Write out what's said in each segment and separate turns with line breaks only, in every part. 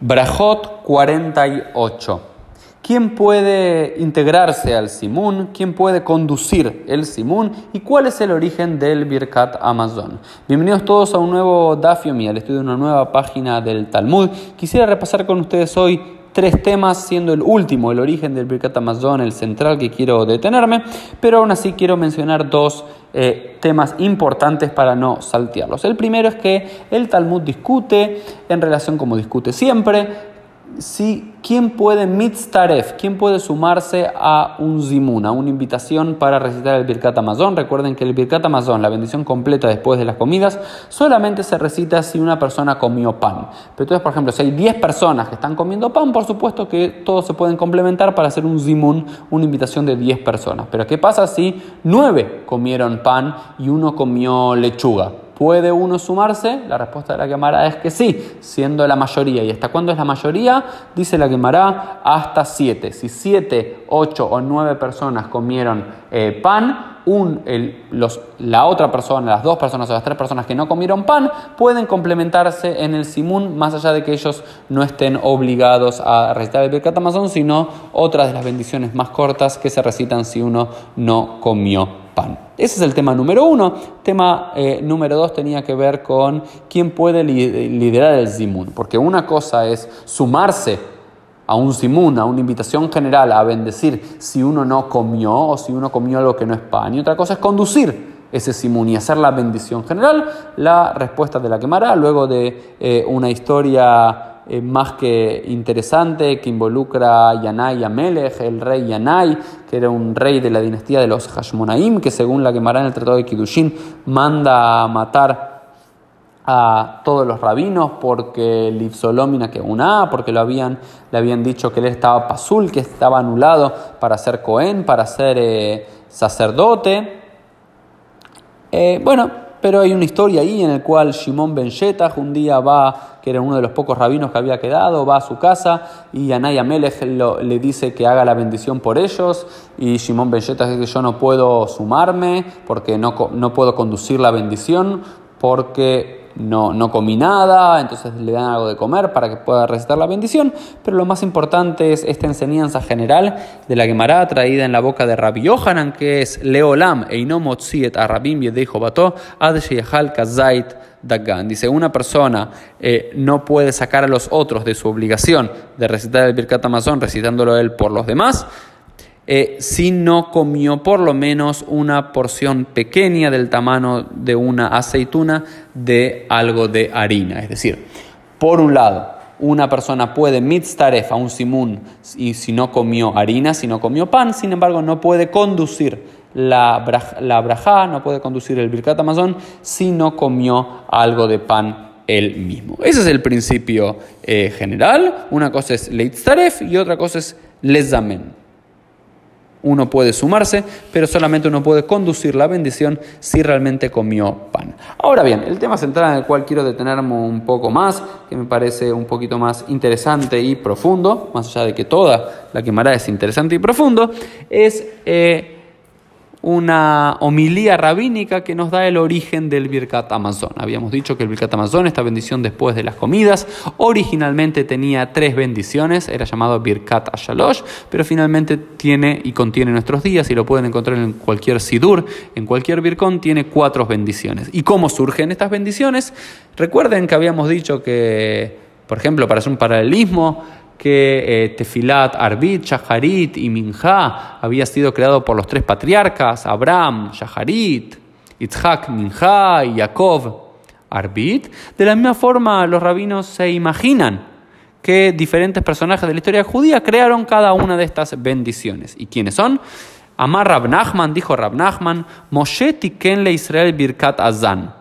Brajot 48. ¿Quién puede integrarse al Simun? ¿Quién puede conducir el Simun? ¿Y cuál es el origen del Birkat Amazon? Bienvenidos todos a un nuevo Dafiomi, al estudio de una nueva página del Talmud. Quisiera repasar con ustedes hoy tres temas, siendo el último, el origen del Birkat Amazon, el central que quiero detenerme, pero aún así quiero mencionar dos eh, temas importantes para no saltearlos. El primero es que el Talmud discute, en relación como discute siempre, si, ¿quién puede mitztaref? ¿Quién puede sumarse a un zimun, a una invitación para recitar el Birkat Amazon? Recuerden que el Birkat Amazon, la bendición completa después de las comidas, solamente se recita si una persona comió pan. Pero entonces, por ejemplo, si hay 10 personas que están comiendo pan, por supuesto que todos se pueden complementar para hacer un zimun, una invitación de 10 personas. Pero ¿qué pasa si 9 comieron pan y uno comió lechuga? ¿Puede uno sumarse? La respuesta de la quemará es que sí, siendo la mayoría. ¿Y hasta cuándo es la mayoría? Dice la quemará hasta siete. Si siete, ocho o nueve personas comieron eh, pan, un, los, la otra persona, las dos personas o las tres personas que no comieron pan, pueden complementarse en el simún, más allá de que ellos no estén obligados a recitar el Birkat Amazon, sino otras de las bendiciones más cortas que se recitan si uno no comió ese es el tema número uno. Tema eh, número dos tenía que ver con quién puede liderar el zimun. Porque una cosa es sumarse a un zimun, a una invitación general a bendecir si uno no comió o si uno comió algo que no es pan. Y otra cosa es conducir ese simun y hacer la bendición general. La respuesta de la quemará luego de eh, una historia eh, más que interesante que involucra a Yanai Amelech, el rey Yanai, que era un rey de la dinastía de los Hashmonaim, que según la quemará en el Tratado de Kiddushin manda a matar a todos los rabinos porque Livsolomina que una porque lo habían, le habían dicho que él estaba pasul, que estaba anulado para ser Cohen, para ser eh, sacerdote. Eh, bueno, pero hay una historia ahí en la cual Shimon Ben Shetach un día va, que era uno de los pocos rabinos que había quedado, va a su casa y Anaya Melech le dice que haga la bendición por ellos y Shimon Ben Shetach dice que yo no puedo sumarme porque no, no puedo conducir la bendición porque no, no comí nada, entonces le dan algo de comer para que pueda recitar la bendición, pero lo más importante es esta enseñanza general de la Gemara traída en la boca de Rabbi Yohanan, que es Leolam einomotziet a Rabim Bato ad kazait dagan. Dice, una persona eh, no puede sacar a los otros de su obligación de recitar el Birkat Amazon recitándolo él por los demás, eh, si no comió por lo menos una porción pequeña del tamaño de una aceituna de algo de harina. Es decir, por un lado, una persona puede mitztaref a un simun y si no comió harina, si no comió pan, sin embargo no puede conducir la, braja, no puede conducir el birkat amazon si no comió algo de pan él mismo. Ese es el principio eh, general. Una cosa es leitztaref y otra cosa es lezamen. Uno puede sumarse, pero solamente uno puede conducir la bendición si realmente comió pan. Ahora bien, el tema central en el cual quiero detenerme un poco más, que me parece un poquito más interesante y profundo, más allá de que toda la quemará es interesante y profundo, es... Eh, una homilía rabínica que nos da el origen del Birkat Amazon. Habíamos dicho que el Birkat Amazon, esta bendición después de las comidas, originalmente tenía tres bendiciones, era llamado Birkat Ashalosh, pero finalmente tiene y contiene nuestros días y lo pueden encontrar en cualquier Sidur, en cualquier Birkon, tiene cuatro bendiciones. ¿Y cómo surgen estas bendiciones? Recuerden que habíamos dicho que, por ejemplo, para hacer un paralelismo, que eh, Tefilat, Arbit, Shaharit y Minja había sido creado por los tres patriarcas, Abraham, Shaharit, Itzhak, Minja y Jacob, Arbit. De la misma forma, los rabinos se imaginan que diferentes personajes de la historia judía crearon cada una de estas bendiciones. ¿Y quiénes son? Amar Rab Nachman, dijo Rab Nachman, Moshe tikenle Israel birkat azan,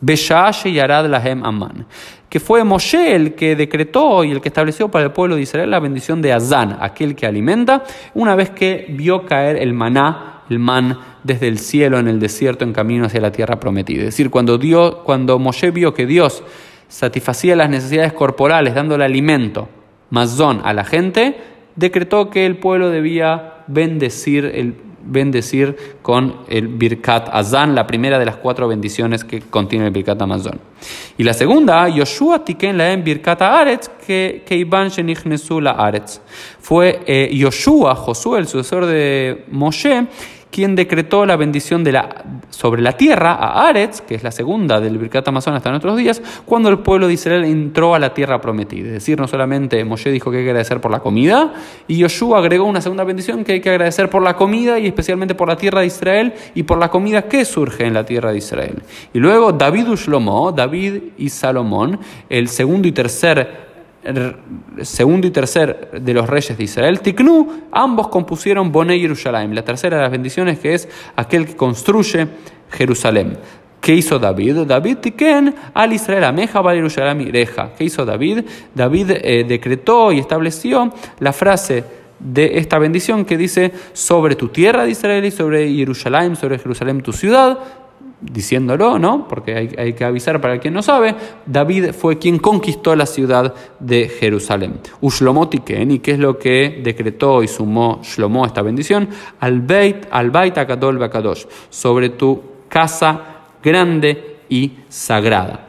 Beshash yarad lahem aman que fue Moshe el que decretó y el que estableció para el pueblo de Israel la bendición de Azán, aquel que alimenta, una vez que vio caer el maná, el man, desde el cielo en el desierto en camino hacia la tierra prometida. Es decir, cuando, Dios, cuando Moshe vio que Dios satisfacía las necesidades corporales dándole alimento, mazón a la gente, decretó que el pueblo debía bendecir el bendecir con el Birkat Azan, la primera de las cuatro bendiciones que contiene el Birkat Amazon. Y la segunda, Yoshua Tiken Laem Birkat Aretz, que Iban la Aretz. Fue eh, Yoshua, Josué, el sucesor de Moshe, quien decretó la bendición sobre la tierra a Aretz, que es la segunda del Birkat Amazon hasta nuestros días, cuando el pueblo de Israel entró a la tierra prometida. Es decir, no solamente Moshe dijo que hay que agradecer por la comida, y Yoshua agregó una segunda bendición que hay que agradecer por la comida y especialmente por la tierra de Israel y por la comida que surge en la tierra de Israel. Y luego David Ushlomo, David y Salomón, el segundo y tercer segundo y tercer de los reyes de Israel, Tiknu, ambos compusieron Bonei Jerusalem, la tercera de las bendiciones que es aquel que construye Jerusalén. ¿Qué hizo David? David tiken al Israel ameja val Jerusalem reja. ¿Qué hizo David? David eh, decretó y estableció la frase de esta bendición que dice sobre tu tierra de Israel y sobre Jerusalén, sobre Jerusalén tu ciudad, diciéndolo, ¿no? Porque hay, que avisar para quien no sabe, David fue quien conquistó la ciudad de Jerusalén. Ushlomotiken, ¿y qué es lo que decretó y sumó Shlomo esta bendición? Al Beit, al Beit Akadol Bakadosh, sobre tu casa grande y sagrada.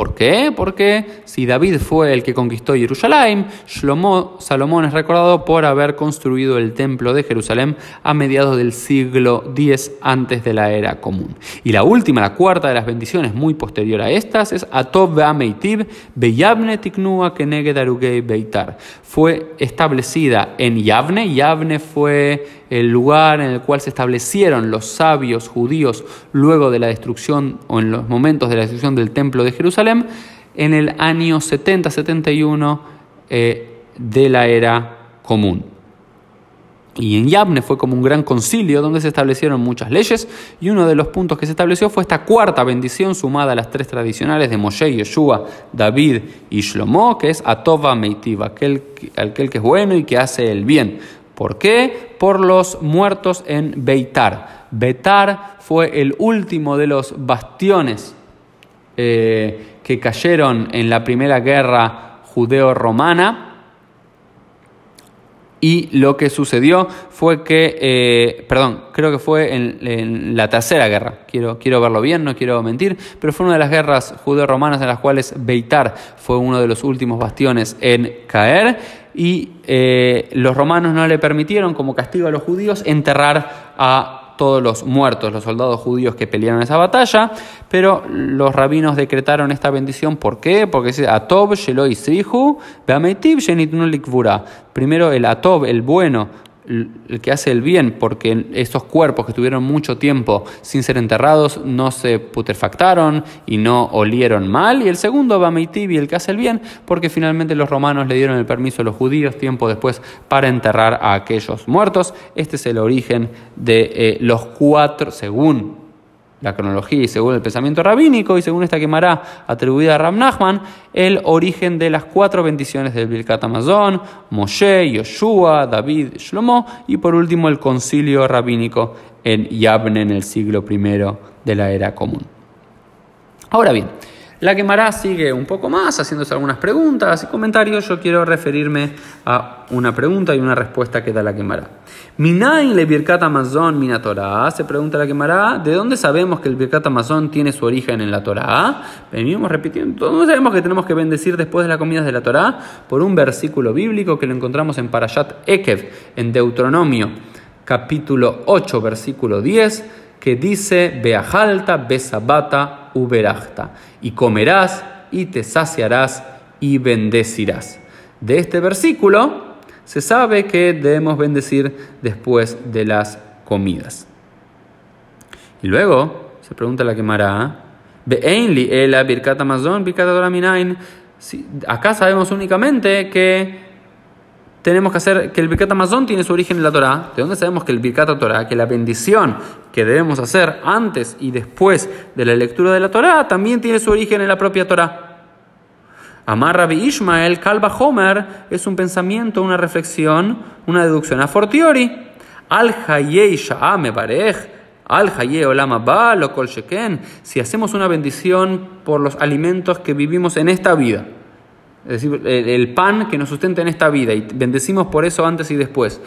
¿Por qué? Porque si David fue el que conquistó Jerusalén, Salomón es recordado por haber construido el templo de Jerusalén a mediados del siglo X antes de la era común. Y la última, la cuarta de las bendiciones, muy posterior a estas, es Atov Be'ameitib Beyabne Tiknua Keneged Beitar. Fue establecida en Yavne. Yavne fue el lugar en el cual se establecieron los sabios judíos luego de la destrucción o en los momentos de la destrucción del templo de Jerusalén en el año 70-71 eh, de la era común. Y en Yavne fue como un gran concilio donde se establecieron muchas leyes y uno de los puntos que se estableció fue esta cuarta bendición sumada a las tres tradicionales de Moshe, Yeshua, David y Shlomo, que es Atova Meitiva, aquel, aquel que es bueno y que hace el bien. ¿Por qué? Por los muertos en Beitar. Beitar fue el último de los bastiones eh, que cayeron en la primera guerra judeo-romana. Y lo que sucedió fue que, eh, perdón, creo que fue en, la tercera guerra, quiero, quiero verlo bien, no quiero mentir, pero fue una de las guerras judeo-romanas en las cuales Beitar fue uno de los últimos bastiones en caer y eh, los romanos no le permitieron, como castigo a los judíos, enterrar a todos los muertos, los soldados judíos que pelearon esa batalla, pero los rabinos decretaron esta bendición. ¿Por qué? Porque dice Atob, Sheloi Srihu, Beametiv, Primero el Atob, el bueno, el que hace el bien, porque estos cuerpos que estuvieron mucho tiempo sin ser enterrados no se putrefactaron y no olieron mal. Y el segundo, Bameitibi, el que hace el bien, porque finalmente los romanos le dieron el permiso a los judíos tiempo después para enterrar a aquellos muertos. Este es el origen de eh, los cuatro, según la cronología y según el pensamiento rabínico y según esta quemará atribuida a Ram Nachman, el origen de las cuatro bendiciones del Birkat Amazon, Moshe, Yoshua, David, Shlomo y por último el concilio rabínico en Yavne en el siglo I de la era común. Ahora bien, la quemará sigue un poco más, haciéndose algunas preguntas y comentarios. Yo quiero referirme a una pregunta y una respuesta que da la quemará. Minain le Birkat Amazon mina Torah. Se pregunta la quemará, ¿de dónde sabemos que el Birkat Amazon tiene su origen en la Torah? Venimos repitiendo, ¿dónde sabemos que tenemos que bendecir después de las comidas de la Torah? Por un versículo bíblico que lo encontramos en Parashat Ekev, en Deuteronomio, capítulo 8, versículo 10, que dice, Beajalta, Besabata, uberachta, y comerás y te saciarás y bendecirás. De este versículo se sabe que debemos bendecir después de las comidas. Y luego se pregunta la quemará, acá sabemos únicamente que tenemos que hacer que el Birkat Amazon tiene su origen en la Torah. ¿De dónde sabemos que el Birkat Torah, que la bendición que debemos hacer antes y después de la lectura de la Torah, también tiene su origen en la propia Torah? Amar Rabbi Ishmael, Kalba Homer, es un pensamiento, una reflexión, una deducción a fortiori. Al Hayei Sha'ame Barej, Al Hayei Olama Ba, Kol Sheken, si hacemos una bendición por los alimentos que vivimos en esta vida es decir, el pan que nos sustenta en esta vida y bendecimos por eso antes y después.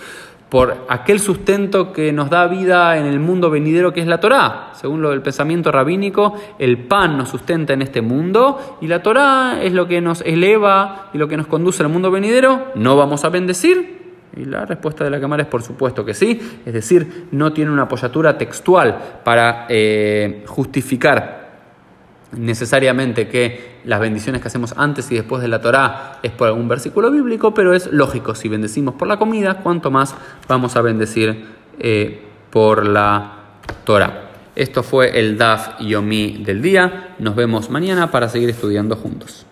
por aquel sustento que nos da vida en el mundo venidero que es la Torá. Según lo del pensamiento rabínico, el pan nos sustenta en este mundo y la Torá es lo que nos eleva y lo que nos conduce al mundo venidero. ¿No vamos a bendecir? Y la respuesta de la Cámara es por supuesto que sí, es decir, no tiene una apoyatura textual para eh, justificar necesariamente que las bendiciones que hacemos antes y después de la Torá es por algún versículo bíblico, pero es lógico, si bendecimos por la comida, cuanto más vamos a bendecir eh, por la Torá. Esto fue el Daf Yomi del día. Nos vemos mañana para seguir estudiando juntos.